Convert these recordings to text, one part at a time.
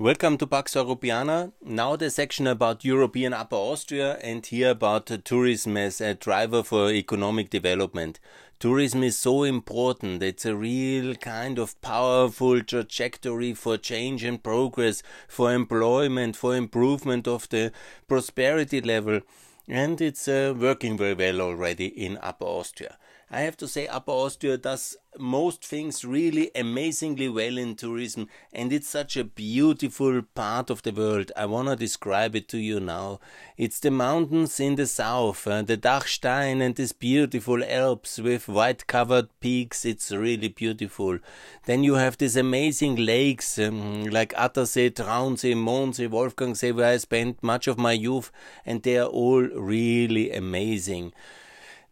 Welcome to Pax Europiana. Now the section about European Upper Austria and here about tourism as a driver for economic development. Tourism is so important. It's a real kind of powerful trajectory for change and progress, for employment, for improvement of the prosperity level. And it's uh, working very well already in Upper Austria. I have to say, Upper Austria does most things really amazingly well in tourism, and it's such a beautiful part of the world. I want to describe it to you now. It's the mountains in the south, uh, the Dachstein, and these beautiful Alps with white covered peaks. It's really beautiful. Then you have these amazing lakes um, like Attersee, Traunsee, Mondsee, Wolfgangsee, where I spent much of my youth, and they are all really amazing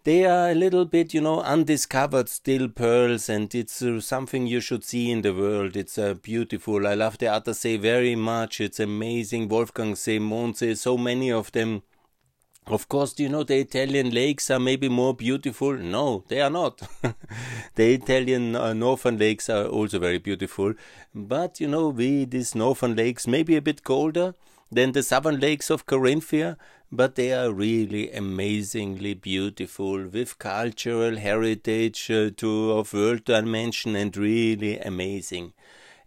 they are a little bit, you know, undiscovered still pearls, and it's uh, something you should see in the world. It's uh, beautiful. I love the Attersee very much. It's amazing. Wolfgangsee, Mondsee, so many of them. Of course, do you know the Italian lakes are maybe more beautiful? No, they are not. the Italian uh, northern lakes are also very beautiful, but you know, we these northern lakes maybe a bit colder than the southern lakes of Carinthia, but they are really amazingly beautiful with cultural heritage uh, to of world dimension and really amazing.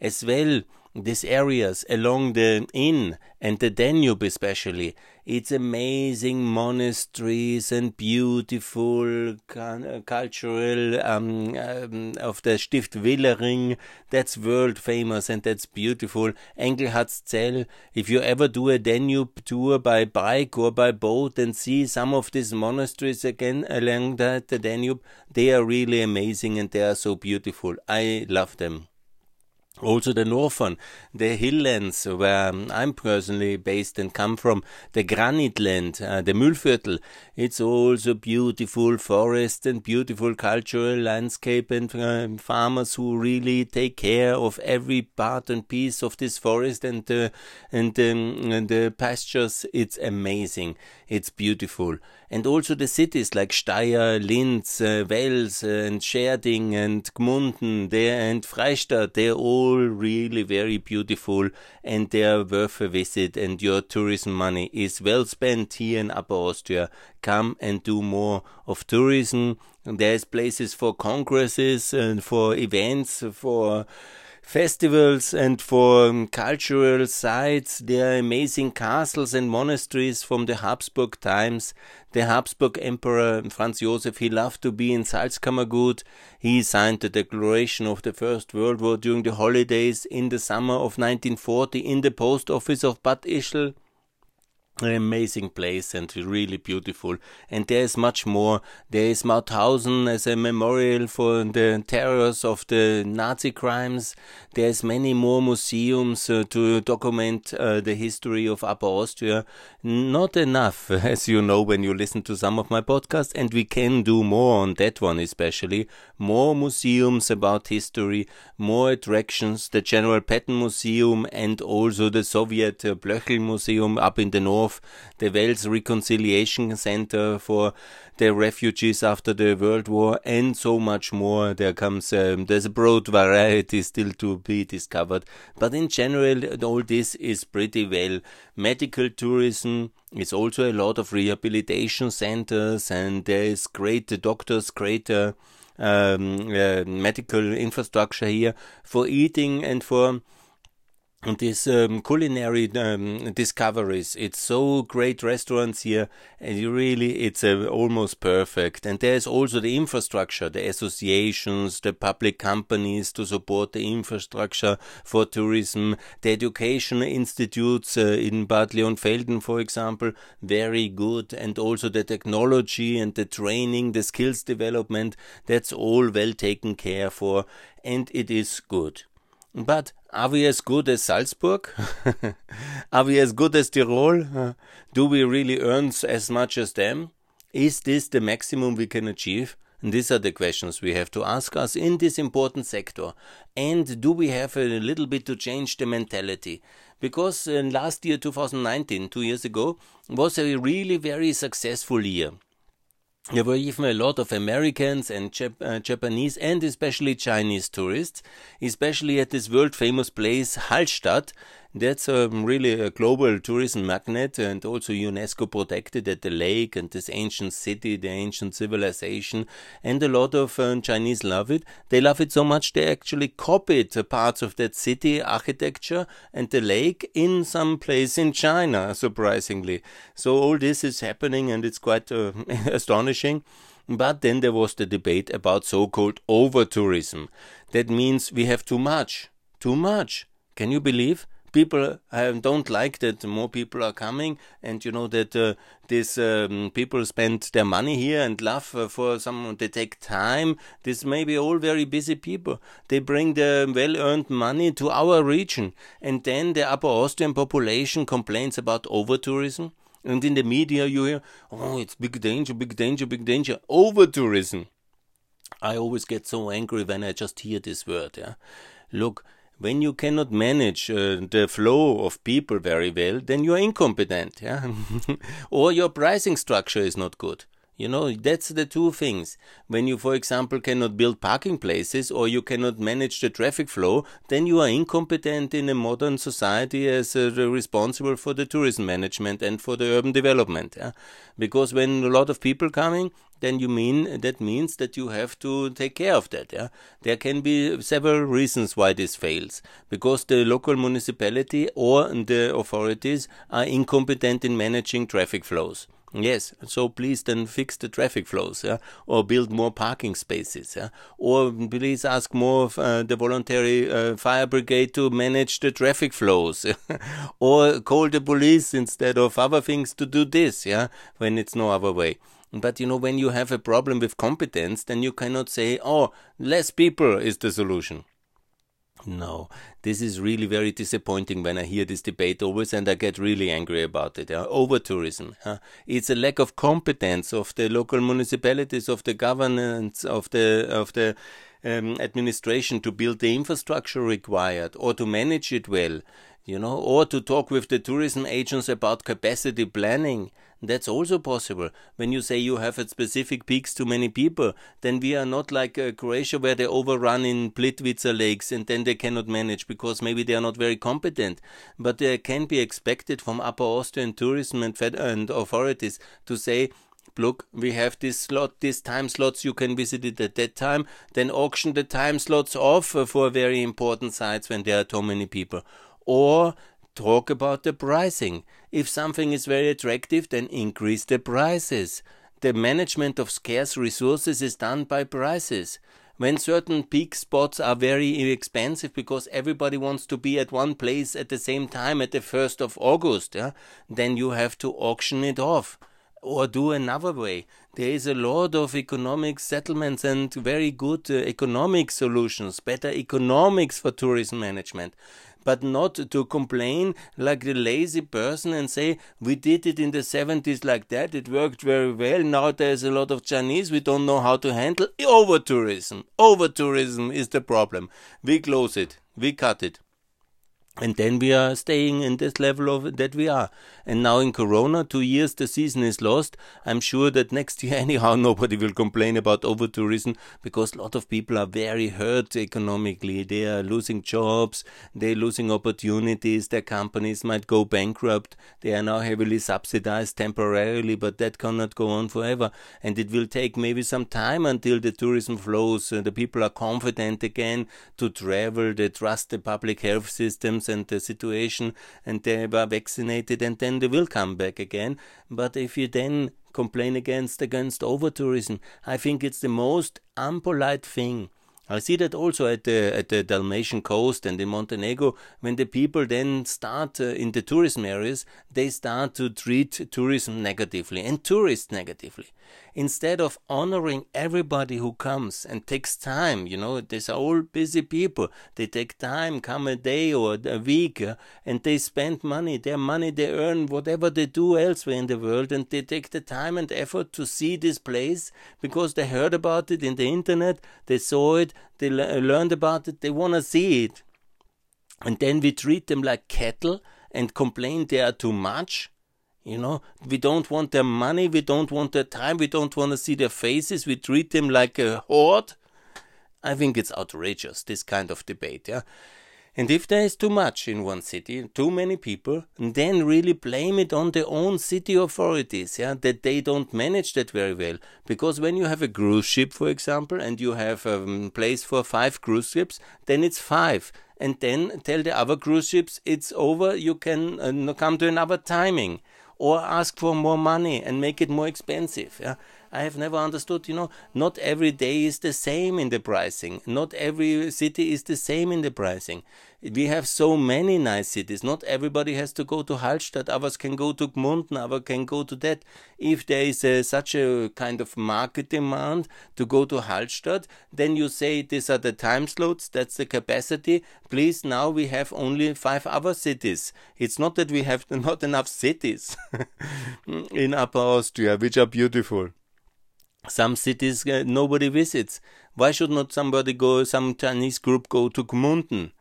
As well, these areas along the Inn and the Danube especially, it's amazing monasteries and beautiful uh, cultural um, um, of the Stift Wilhering. That's world famous and that's beautiful. Engelhartszell. If you ever do a Danube tour by bike or by boat and see some of these monasteries again along the, the Danube, they are really amazing and they are so beautiful. I love them. Also the northern, the hilllands where I'm personally based and come from, the granite land, uh, the Mühlviertel, it's also beautiful forest and beautiful cultural landscape and uh, farmers who really take care of every part and piece of this forest and, uh, and, um, and the pastures. It's amazing. It's beautiful. And also the cities like Steyr, Linz, uh, Wels, uh, and Schärding and Gmunden, there and Freistadt, they're all really very beautiful and they're worth a visit. And your tourism money is well spent here in Upper Austria. Come and do more of tourism. There's places for congresses and for events, for festivals and for um, cultural sites. There are amazing castles and monasteries from the Habsburg times. The Habsburg Emperor Franz Joseph, he loved to be in Salzkammergut. He signed the declaration of the First World War during the holidays in the summer of 1940 in the post office of Bad Ischl an amazing place and really beautiful. And there is much more. There is Mauthausen as a memorial for the terrors of the Nazi crimes. There's many more museums uh, to document uh, the history of Upper Austria. Not enough, as you know when you listen to some of my podcasts, and we can do more on that one especially. More museums about history, more attractions, the General Patton Museum and also the Soviet uh, Blöchel Museum up in the north of the Wels Reconciliation Center for the refugees after the World War, and so much more. There comes um, there's a broad variety still to be discovered, but in general, all this is pretty well. Medical tourism is also a lot of rehabilitation centers, and there is great doctors, great. Uh, um, uh, medical infrastructure here for eating and for and these um, culinary um, discoveries it's so great restaurants here and really it's uh, almost perfect. And there's also the infrastructure the associations the public companies to support the infrastructure for tourism the education institutes uh, in Bad Leonfelden for example very good. And also the technology and the training the skills development that's all well taken care for and it is good but are we as good as Salzburg? are we as good as Tirol? Do we really earn as much as them? Is this the maximum we can achieve? And these are the questions we have to ask us in this important sector. And do we have a little bit to change the mentality? Because uh, last year, 2019, two years ago, was a really very successful year. There were even a lot of Americans and Jap- uh, Japanese and especially Chinese tourists, especially at this world famous place Hallstatt. That's um, really a global tourism magnet and also UNESCO protected at the lake and this ancient city, the ancient civilization. And a lot of uh, Chinese love it. They love it so much they actually copied parts of that city architecture and the lake in some place in China, surprisingly. So all this is happening and it's quite uh, astonishing. But then there was the debate about so called over tourism. That means we have too much. Too much. Can you believe? People uh, don't like that more people are coming and you know that uh, these um, people spend their money here and love uh, for some they take time. This may be all very busy people. They bring the well earned money to our region and then the upper austrian population complains about over tourism and in the media you hear oh it's big danger big danger big danger. Over tourism i always get so angry when i just hear this word yeah. Look when you cannot manage uh, the flow of people very well, then you are incompetent, yeah? or your pricing structure is not good. You know, that's the two things. When you, for example, cannot build parking places or you cannot manage the traffic flow, then you are incompetent in a modern society as uh, responsible for the tourism management and for the urban development. Yeah? Because when a lot of people coming, then you mean that means that you have to take care of that. Yeah? There can be several reasons why this fails. Because the local municipality or the authorities are incompetent in managing traffic flows. Yes, so please then fix the traffic flows, yeah, or build more parking spaces, yeah, or please ask more of uh, the voluntary uh, fire brigade to manage the traffic flows, or call the police instead of other things to do this, yeah, when it's no other way. But you know, when you have a problem with competence, then you cannot say, oh, less people is the solution. No, this is really very disappointing when I hear this debate always, and I get really angry about it. Uh, over tourism, uh, it's a lack of competence of the local municipalities, of the governance, of the of the um, administration to build the infrastructure required or to manage it well you know, or to talk with the tourism agents about capacity planning. That's also possible. When you say you have at specific peaks too many people, then we are not like uh, Croatia where they overrun in Plitvice lakes and then they cannot manage because maybe they are not very competent. But there can be expected from Upper Austrian tourism and, fed- and authorities to say, look, we have this slot, this time slots, you can visit it at that time, then auction the time slots off for very important sites when there are too many people or talk about the pricing. If something is very attractive, then increase the prices. The management of scarce resources is done by prices. When certain peak spots are very expensive because everybody wants to be at one place at the same time at the 1st of August, yeah, then you have to auction it off or do another way. There is a lot of economic settlements and very good uh, economic solutions, better economics for tourism management but not to complain like a lazy person and say, we did it in the 70s like that, it worked very well, now there's a lot of Chinese, we don't know how to handle. Over tourism. Over tourism is the problem. We close it, we cut it and then we are staying in this level of that we are. And now in corona two years the season is lost. I'm sure that next year anyhow nobody will complain about over tourism because a lot of people are very hurt economically. They are losing jobs. They're losing opportunities. Their companies might go bankrupt. They are now heavily subsidized temporarily but that cannot go on forever. And it will take maybe some time until the tourism flows. Uh, the people are confident again to travel. They trust the public health systems and the situation and they were vaccinated and then they will come back again. But if you then complain against against over tourism, I think it's the most unpolite thing. I see that also at the at the Dalmatian coast and in Montenegro when the people then start uh, in the tourism areas they start to treat tourism negatively and tourists negatively instead of honoring everybody who comes and takes time, you know, these are all busy people. They take time, come a day or a week, uh, and they spend money, their money they earn, whatever they do elsewhere in the world, and they take the time and effort to see this place because they heard about it in the internet, they saw it, they le- learned about it, they want to see it. And then we treat them like cattle and complain they are too much you know, we don't want their money, we don't want their time, we don't want to see their faces, we treat them like a horde. I think it's outrageous, this kind of debate, yeah. And if there is too much in one city, too many people, then really blame it on the own city authorities, yeah, that they don't manage that very well. Because when you have a cruise ship, for example, and you have a um, place for five cruise ships, then it's five. And then tell the other cruise ships it's over, you can uh, come to another timing. Or ask for more money and make it more expensive. Yeah? I have never understood, you know, not every day is the same in the pricing. Not every city is the same in the pricing. We have so many nice cities. Not everybody has to go to Hallstatt. Others can go to Gmunden. Others can go to that. If there is a, such a kind of market demand to go to Hallstatt, then you say these are the time slots. That's the capacity. Please, now we have only five other cities. It's not that we have not enough cities in Upper Austria, which are beautiful some cities uh, nobody visits. Why should not somebody go, some Chinese group go to Gmunden?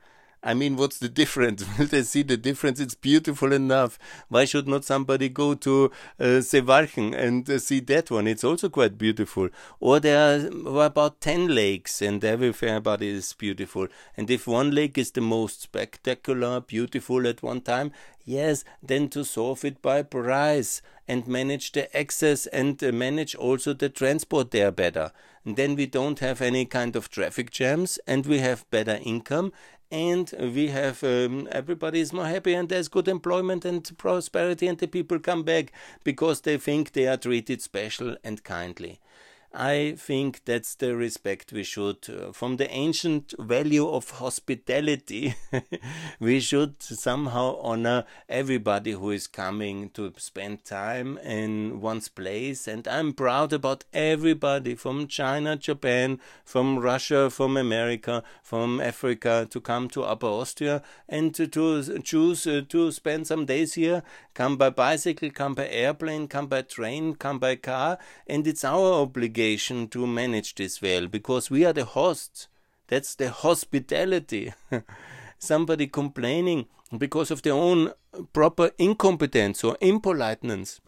I mean, what's the difference? Will they see the difference? It's beautiful enough. Why should not somebody go to uh, Seewalchen and uh, see that one? It's also quite beautiful. Or there are about 10 lakes and everybody is beautiful. And if one lake is the most spectacular, beautiful at one time, yes, then to solve it by price and manage the access and uh, manage also the transport there better. And then we don't have any kind of traffic jams and we have better income and we have um, everybody is more happy and there's good employment and prosperity and the people come back because they think they are treated special and kindly I think that's the respect we should, uh, from the ancient value of hospitality, we should somehow honor everybody who is coming to spend time in one's place. And I'm proud about everybody from China, Japan, from Russia, from America, from Africa to come to Upper Austria and to, to choose uh, to spend some days here. Come by bicycle, come by airplane, come by train, come by car. And it's our obligation obligation to manage this well because we are the hosts. That's the hospitality. Somebody complaining because of their own proper incompetence or impoliteness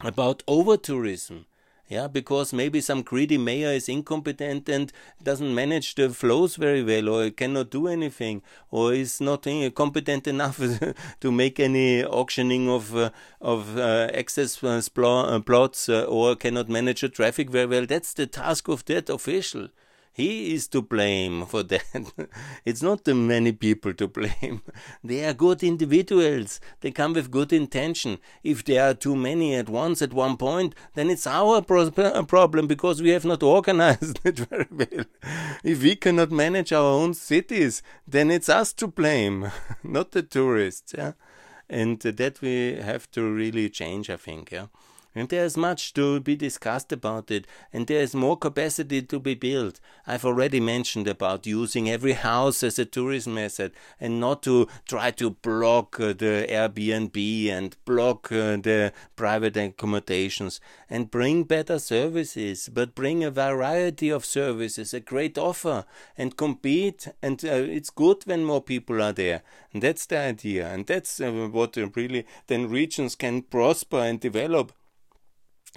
about over tourism yeah, because maybe some greedy mayor is incompetent and doesn't manage the flows very well, or cannot do anything, or is not competent enough to make any auctioning of uh, of uh, access uh, uh plots, uh, or cannot manage the traffic very well. That's the task of that official. He is to blame for that. it's not the many people to blame. They are good individuals. They come with good intention. If there are too many at once at one point, then it's our problem because we have not organized it very well. If we cannot manage our own cities, then it's us to blame, not the tourists. Yeah? And that we have to really change, I think. Yeah. And there's much to be discussed about it, and there is more capacity to be built. I've already mentioned about using every house as a tourism asset and not to try to block uh, the Airbnb and block uh, the private accommodations and bring better services, but bring a variety of services, a great offer, and compete. And uh, it's good when more people are there. And that's the idea, and that's uh, what really then regions can prosper and develop.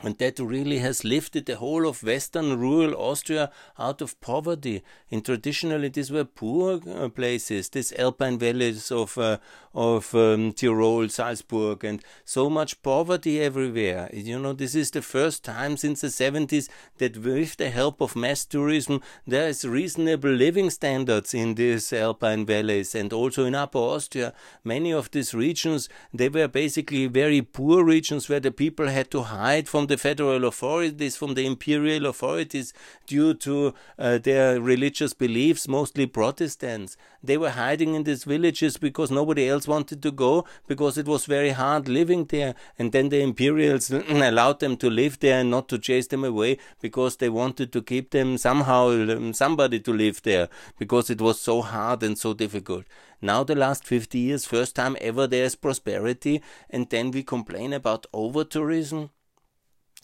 And that really has lifted the whole of western rural Austria out of poverty. And traditionally, these were poor uh, places, these alpine valleys of, uh, of um, Tyrol, Salzburg, and so much poverty everywhere. You know, this is the first time since the 70s that, with the help of mass tourism, there is reasonable living standards in these alpine valleys and also in Upper Austria. Many of these regions, they were basically very poor regions where the people had to hide from the federal authorities, from the imperial authorities, due to uh, their religious beliefs, mostly Protestants. They were hiding in these villages because nobody else wanted to go, because it was very hard living there. And then the imperials allowed them to live there and not to chase them away because they wanted to keep them somehow, um, somebody to live there, because it was so hard and so difficult. Now, the last 50 years, first time ever there's prosperity, and then we complain about over tourism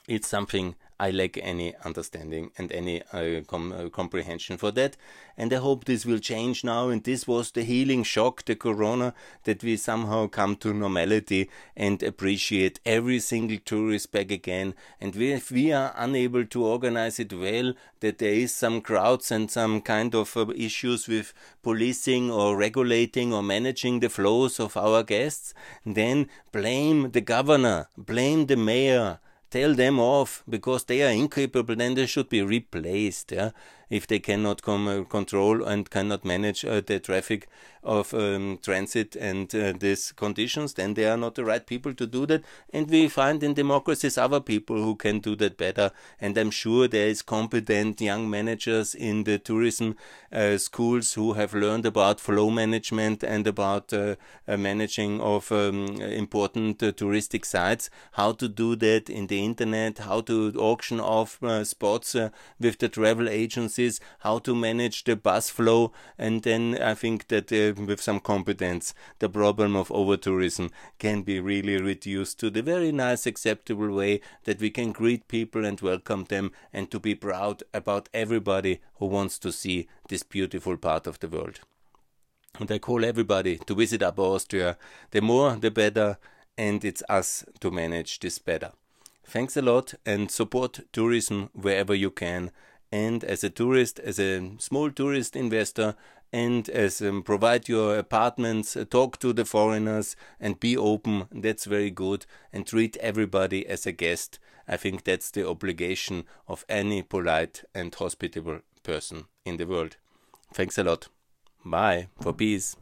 it's something I lack any understanding and any uh, com- uh, comprehension for that. And I hope this will change now. And this was the healing shock, the corona, that we somehow come to normality and appreciate every single tourist back again. And we, if we are unable to organize it well, that there is some crowds and some kind of uh, issues with policing or regulating or managing the flows of our guests, then blame the governor, blame the mayor, tell them off because they are incapable, then they should be replaced. Yeah? If they cannot uh, control and cannot manage uh, the traffic of um, transit and uh, these conditions, then they are not the right people to do that. And we find in democracies other people who can do that better. And I'm sure there is competent young managers in the tourism uh, schools who have learned about flow management and about uh, uh, managing of um, important touristic sites, how to do that in the internet, how to auction off spots with the travel agencies, how to manage the bus flow, and then I think that uh, with some competence, the problem of over tourism can be really reduced to the very nice, acceptable way that we can greet people and welcome them and to be proud about everybody who wants to see this beautiful part of the world. And I call everybody to visit Upper Austria. The more, the better, and it's us to manage this better. Thanks a lot and support tourism wherever you can. And as a tourist, as a small tourist investor, and as um, provide your apartments, uh, talk to the foreigners, and be open. That's very good. And treat everybody as a guest. I think that's the obligation of any polite and hospitable person in the world. Thanks a lot. Bye for peace.